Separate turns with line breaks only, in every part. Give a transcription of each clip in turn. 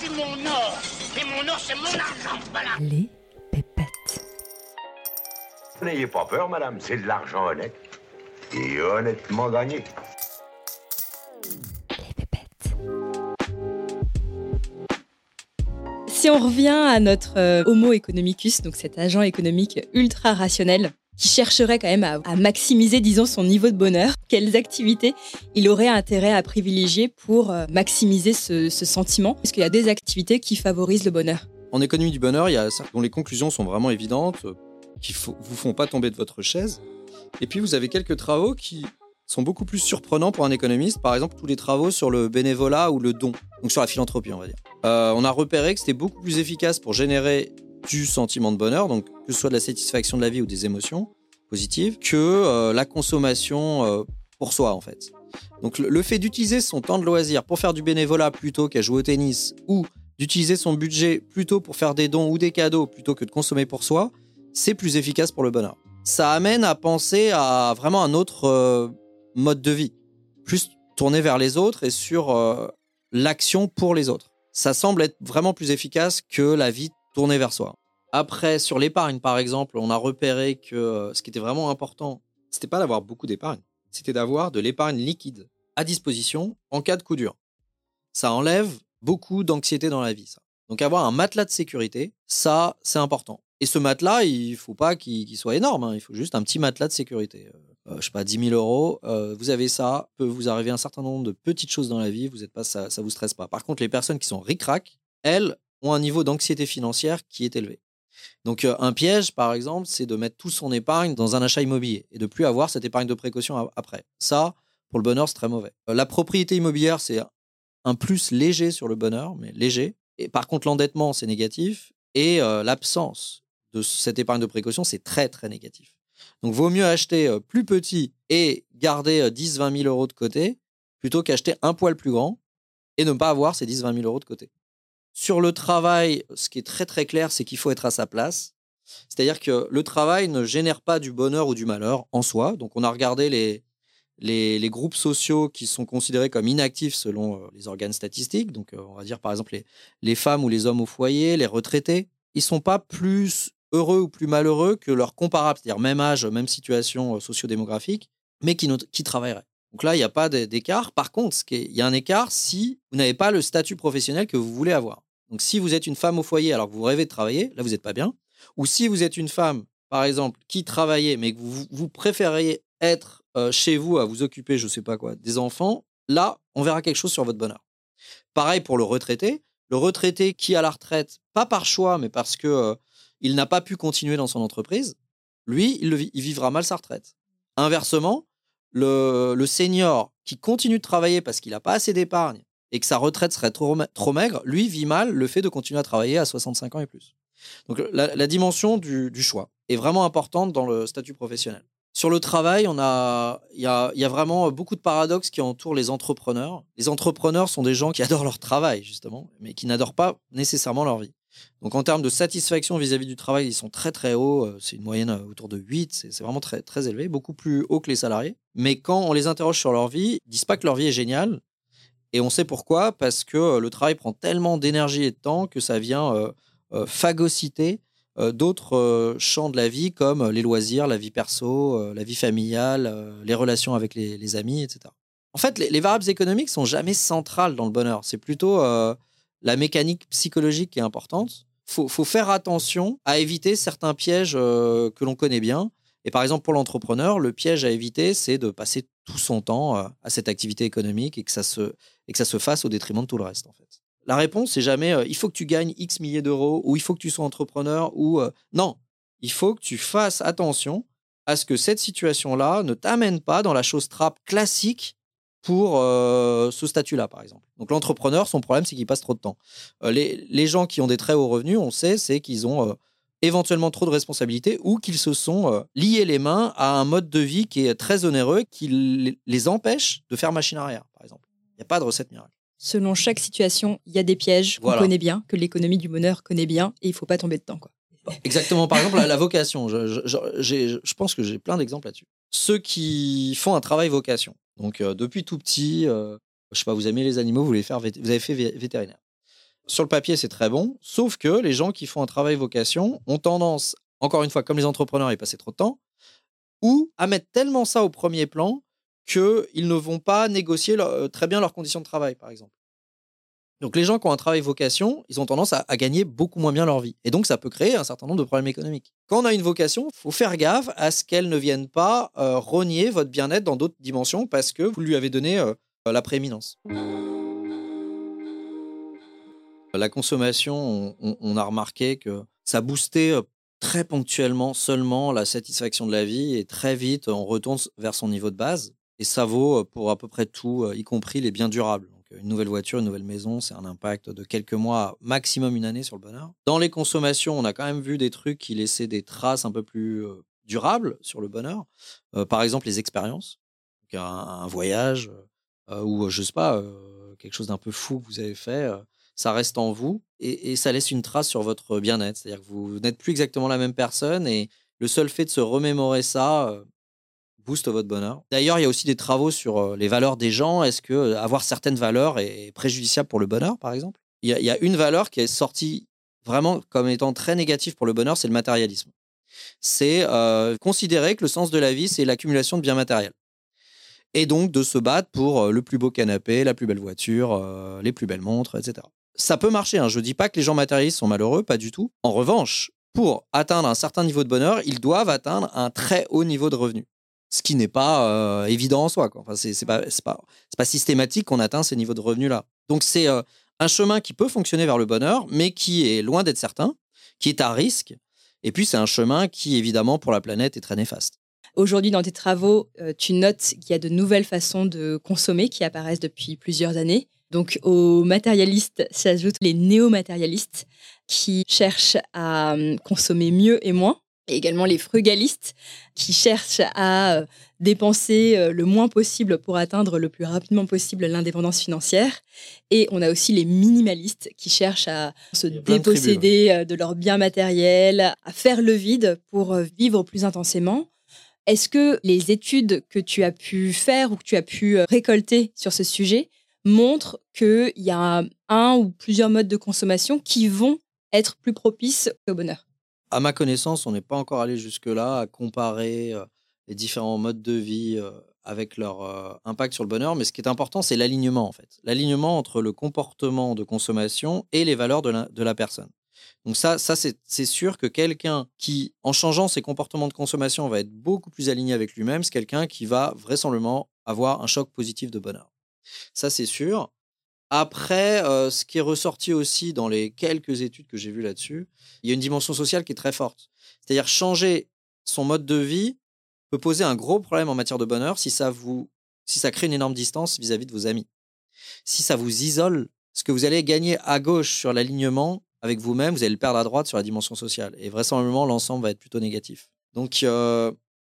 c'est mon or. Et mon or, c'est mon argent. Voilà.
Les pépettes.
N'ayez pas peur, madame, c'est de l'argent honnête. Et honnêtement gagné.
Les pépettes. Si on revient à notre euh, Homo economicus, donc cet agent économique ultra rationnel, qui chercherait quand même à, maximiser, disons, son niveau de bonheur, quelles activités il aurait intérêt à privilégier pour euh, maximiser ce, sentiment? Est-ce qu'il y a des activités qui favorisent le bonheur?
En économie du bonheur, il y a ça dont les conclusions sont vraiment évidentes, euh, qui faut- vous font pas tomber de votre chaise. Et puis vous avez quelques travaux qui sont beaucoup plus surprenants pour un économiste. Par exemple, tous les travaux sur le bénévolat ou le don, donc sur la philanthropie, on va dire. Euh, on a repéré que c'était beaucoup plus efficace pour générer du sentiment de bonheur, donc que ce soit de la satisfaction de la vie ou des émotions positives, que euh, la consommation euh, pour soi en fait. Donc le, fait d'utiliser son temps de loisir pour faire du bénévolat plutôt qu'à jouer au tennis ou d'utiliser son budget plutôt pour faire des dons ou des cadeaux plutôt que de consommer pour soi, c'est plus efficace pour le bonheur. Ça amène à penser à vraiment un autre euh, mode de vie, plus tourné vers les autres et sur l'action pour les autres. Ça semble être vraiment plus efficace que la vie tournée vers soi. Après, sur l'épargne, par exemple, on a repéré que euh, ce qui était vraiment important, c'était pas d'avoir beaucoup d'épargne, c'était d'avoir de l'épargne liquide à disposition en cas de coup dur. Ça enlève beaucoup d'anxiété dans la vie, ça. Donc avoir un matelas de sécurité, ça, c'est important. Et ce matelas, il faut pas qu'il soit énorme, hein. il faut juste un petit matelas de sécurité. Euh, je sais pas, 10 000 euros, euh, vous avez ça, peut vous arriver un certain nombre de petites choses dans la vie, vous êtes pas, ça, ça vous stresse pas. Par contre, les personnes qui sont ric-rac, elles ont un niveau d'anxiété financière qui est élevé. Donc euh, un piège, par exemple, c'est de mettre toute son épargne dans un achat immobilier et de plus avoir cette épargne de précaution après. Ça, pour le bonheur, c'est très mauvais. Euh, la propriété immobilière, c'est un plus léger sur le bonheur, mais léger. Et par contre, l'endettement, c'est négatif. Et euh, l'absence de cette épargne de précaution, c'est très, très négatif. Donc, vaut mieux acheter plus petit et garder euh, 10, 20 000 euros de côté plutôt qu'acheter un poil plus grand et ne pas avoir ces 10, 20 000 euros de côté. Sur le travail, ce qui est très, très clair, c'est qu'il faut être à sa place. C'est-à-dire que le travail ne génère pas du bonheur ou du malheur en soi. Donc, on a regardé les, les, groupes sociaux qui sont considérés comme inactifs selon euh, les organes statistiques. Donc, euh, on va dire par exemple les, les femmes ou les hommes au foyer, les retraités. Ils sont pas plus heureux ou plus malheureux que leurs comparables, c'est-à-dire même âge, même situation euh, sociodémographique, mais qui, qui travailleraient. Donc là, il n'y a pas d'é- d'écart. Par contre, il y a un écart si vous n'avez pas le statut professionnel que vous voulez avoir. Donc, si vous êtes une femme au foyer alors que vous rêvez de travailler, là, vous n'êtes pas bien. Ou si vous êtes une femme, par exemple, qui travaillait, mais que vous, préféreriez être euh, chez vous à vous occuper, je sais pas quoi, des enfants, là, on verra quelque chose sur votre bonheur. Pareil pour le retraité. Le retraité qui a la retraite, pas par choix, mais parce que euh, il n'a pas pu continuer dans son entreprise, lui, il vivra mal sa retraite. Inversement, le, le senior qui continue de travailler parce qu'il n'a pas assez d'épargne et que sa retraite serait trop, ma- trop maigre, lui vit mal le fait de continuer à travailler à 65 ans et plus. Donc la, dimension du, choix est vraiment importante dans le statut professionnel. Sur le travail, il y a, vraiment beaucoup de paradoxes qui entourent les entrepreneurs. Les entrepreneurs sont des gens qui adorent leur travail, justement, mais qui n'adorent pas nécessairement leur vie. Donc en termes de satisfaction vis-à-vis du travail, ils sont très très hauts. Euh, C'est une moyenne euh, autour de 8, c'est vraiment très, très élevé, beaucoup plus haut que les salariés. Mais quand on les interroge sur leur vie, ils disent pas que leur vie est géniale. Et on sait pourquoi, parce que euh, le travail prend tellement d'énergie et de temps que ça vient euh, euh, phagocyter euh, d'autres champs de la vie comme les loisirs, la vie perso, la vie familiale, les relations avec les, amis, etc. En fait, les, les variables économiques sont jamais centrales dans le bonheur. C'est plutôt la mécanique psychologique qui est importante. Faut, faut faire attention à éviter certains pièges que l'on connaît bien. Et par exemple, pour l'entrepreneur, le piège à éviter, c'est de passer tout son temps euh, à cette activité économique et que ça se, et que ça se fasse au détriment de tout le reste, en fait. La réponse, c'est jamais euh, il faut que tu gagnes X milliers d'euros ou il faut que tu sois entrepreneur ou euh, non. Il faut que tu fasses attention à ce que cette situation-là ne t'amène pas dans la chose trappe classique pour ce statut-là, par exemple. Donc l'entrepreneur, son problème, c'est qu'il passe trop de temps. Les, les gens qui ont des très hauts revenus, on sait, c'est qu'ils ont éventuellement trop de responsabilités ou qu'ils se sont euh, liés les mains à un mode de vie qui est très onéreux, qui les empêche de faire machine arrière, par exemple. Il n'y a pas de recette miracle.
Selon chaque situation, il y a des pièges qu'on
Voilà.
connaît bien, que l'économie du bonheur connaît bien, et il faut pas tomber dedans. Quoi.
Exactement. Par exemple, la, vocation. Je, je- je- j'ai- je pense que j'ai plein d'exemples là-dessus. Ceux qui font un travail vocation. Donc, euh, depuis tout petit, euh, je sais pas, vous aimez les animaux, vous voulez faire, vous avez fait vé- vétérinaire. Sur le papier, c'est très bon, sauf que les gens qui font un travail vocation ont tendance, encore une fois, comme les entrepreneurs, à y passer trop de temps, ou à mettre tellement ça au premier plan qu'ils ne vont pas négocier euh, très bien leurs conditions de travail, par exemple. Donc les gens qui ont un travail vocation, ils ont tendance à, à gagner beaucoup moins bien leur vie. Et donc ça peut créer un certain nombre de problèmes économiques. Quand on a une vocation, il faut faire gaffe à ce qu'elle ne vienne pas euh, rogner votre bien-être dans d'autres dimensions parce que vous lui avez donné euh, la prééminence. La consommation, on, a remarqué que ça boostait euh, très ponctuellement seulement la satisfaction de la vie et très vite on retourne vers son niveau de base. Et ça vaut euh, pour à peu près tout, euh, y compris les biens durables. Une nouvelle voiture, une nouvelle maison, c'est un impact de quelques mois, maximum une année sur le bonheur. Dans les consommations, on a quand même vu des trucs qui laissaient des traces un peu plus durables sur le bonheur. Par exemple, les expériences. Un, un voyage ou, je sais pas, quelque chose d'un peu fou que vous avez fait. Ça reste en vous et, ça laisse une trace sur votre bien-être. C'est-à-dire que vous n'êtes plus exactement la même personne et le seul fait de se remémorer ça euh, booste votre bonheur. D'ailleurs, il y a aussi des travaux sur euh, les valeurs des gens. Est-ce que euh, avoir certaines valeurs est préjudiciable pour le bonheur, par exemple? Il y, a, une valeur qui est sortie vraiment comme étant très négative pour le bonheur, c'est le matérialisme. C'est considérer que le sens de la vie, c'est l'accumulation de biens matériels. Et donc de se battre pour le plus beau canapé, la plus belle voiture, les plus belles montres, etc. Ça peut marcher, hein. je ne dis pas que les gens matérialistes sont malheureux, pas du tout. En revanche, pour atteindre un certain niveau de bonheur, ils doivent atteindre un très haut niveau de revenu. Ce qui n'est pas euh, évident en soi. Quoi. Enfin, c'est pas, pas, pas systématique qu'on atteint ces niveaux de revenus-là. Donc c'est euh, un chemin qui peut fonctionner vers le bonheur, mais qui est loin d'être certain, qui est à risque. Et puis c'est un chemin qui, évidemment, pour la planète, est très néfaste.
Aujourd'hui, dans tes travaux, euh, tu notes qu'il y a de nouvelles façons de consommer qui apparaissent depuis plusieurs années. Donc, aux matérialistes s'ajoutent les néo-matérialistes qui cherchent à euh, consommer mieux et moins. Et également les frugalistes qui cherchent à euh, dépenser euh, le moins possible pour atteindre le plus rapidement possible l'indépendance financière. Et on a aussi les minimalistes qui cherchent à se
plein de tribus,
déposséder euh, de leurs biens matériels, à faire le vide pour vivre plus intensément. Est-ce que les études que tu as pu faire ou que tu as pu récolter sur ce sujet montrent qu'il y a un ou plusieurs modes de consommation qui vont être plus propices au bonheur
À ma connaissance, on n'est pas encore allé jusque-là à comparer euh, les différents modes de vie euh, avec leur euh, impact sur le bonheur. Mais ce qui est important, c'est l'alignement, en fait. L'alignement entre le comportement de consommation et les valeurs de la, personne. Donc ça, ça c'est sûr que quelqu'un qui, en changeant ses comportements de consommation, va être beaucoup plus aligné avec lui-même, c'est quelqu'un qui va vraisemblablement avoir un choc positif de bonheur. Ça, c'est sûr. Après, ce qui est ressorti aussi dans les quelques études que j'ai vues là-dessus, il y a une dimension sociale qui est très forte. C'est-à-dire changer son mode de vie peut poser un gros problème en matière de bonheur si ça vous, si ça crée une énorme distance vis-à-vis de vos amis. Si ça vous isole, ce que vous allez gagner à gauche sur l'alignement avec vous-même, vous allez le perdre à droite sur la dimension sociale. Et vraisemblablement, l'ensemble va être plutôt négatif. Donc,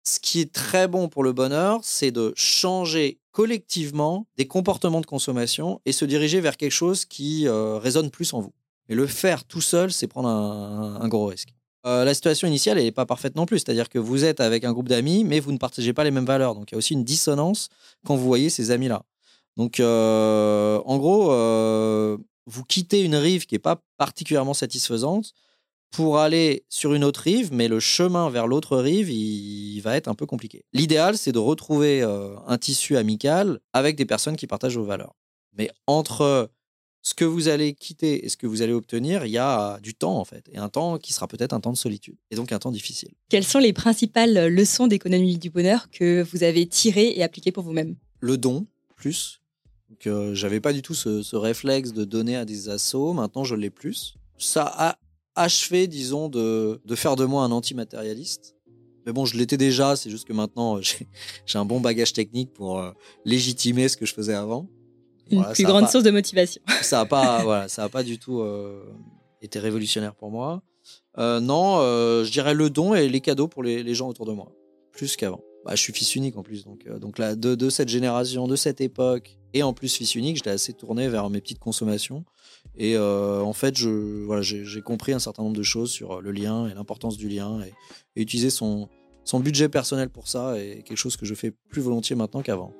ce qui est très bon pour le bonheur, c'est de changer collectivement des comportements de consommation et se diriger vers quelque chose qui euh, résonne plus en vous. Et le faire tout seul, c'est prendre un, gros risque. Euh, la situation initiale n'est pas parfaite non plus, c'est-à-dire que vous êtes avec un groupe d'amis, mais vous ne partagez pas les mêmes valeurs. Donc il y a aussi une dissonance quand vous voyez ces amis-là. Donc euh, en gros, vous quittez une rive qui n'est pas particulièrement satisfaisante pour aller sur une autre rive, mais le chemin vers l'autre rive, il, va être un peu compliqué. L'idéal, c'est de retrouver euh, un tissu amical avec des personnes qui partagent vos valeurs. Mais entre ce que vous allez quitter et ce que vous allez obtenir, il y a du temps en fait, et un temps qui sera peut-être un temps de solitude, et donc un temps difficile.
Quelles sont les principales leçons d'économie du bonheur que vous avez tirées et appliquées pour vous-même?
Le don, plus. Donc, euh, j'avais pas du tout ce, ce réflexe de donner à des assos, maintenant je l'ai plus. Ça a achevé, disons, de, de faire de moi un antimatérialiste. Mais bon, je l'étais déjà, c'est juste que maintenant j'ai un bon bagage technique pour euh, légitimer ce que je faisais avant.
Une
Voilà,
plus grande
pas-
source de motivation.
ça a pas voilà ça a pas du tout euh, été révolutionnaire pour moi Euh, non je dirais le don et les cadeaux pour les, les gens autour de moi plus qu'avant bah, je suis fils unique en plus donc euh, là de, cette génération de cette époque et en plus fils unique j'étais assez tourné vers mes petites consommations. Et euh, en fait je j'ai compris un certain nombre de choses sur le lien et l'importance du lien et, et utiliser son son budget personnel pour ça est quelque chose que je fais plus volontiers maintenant qu'avant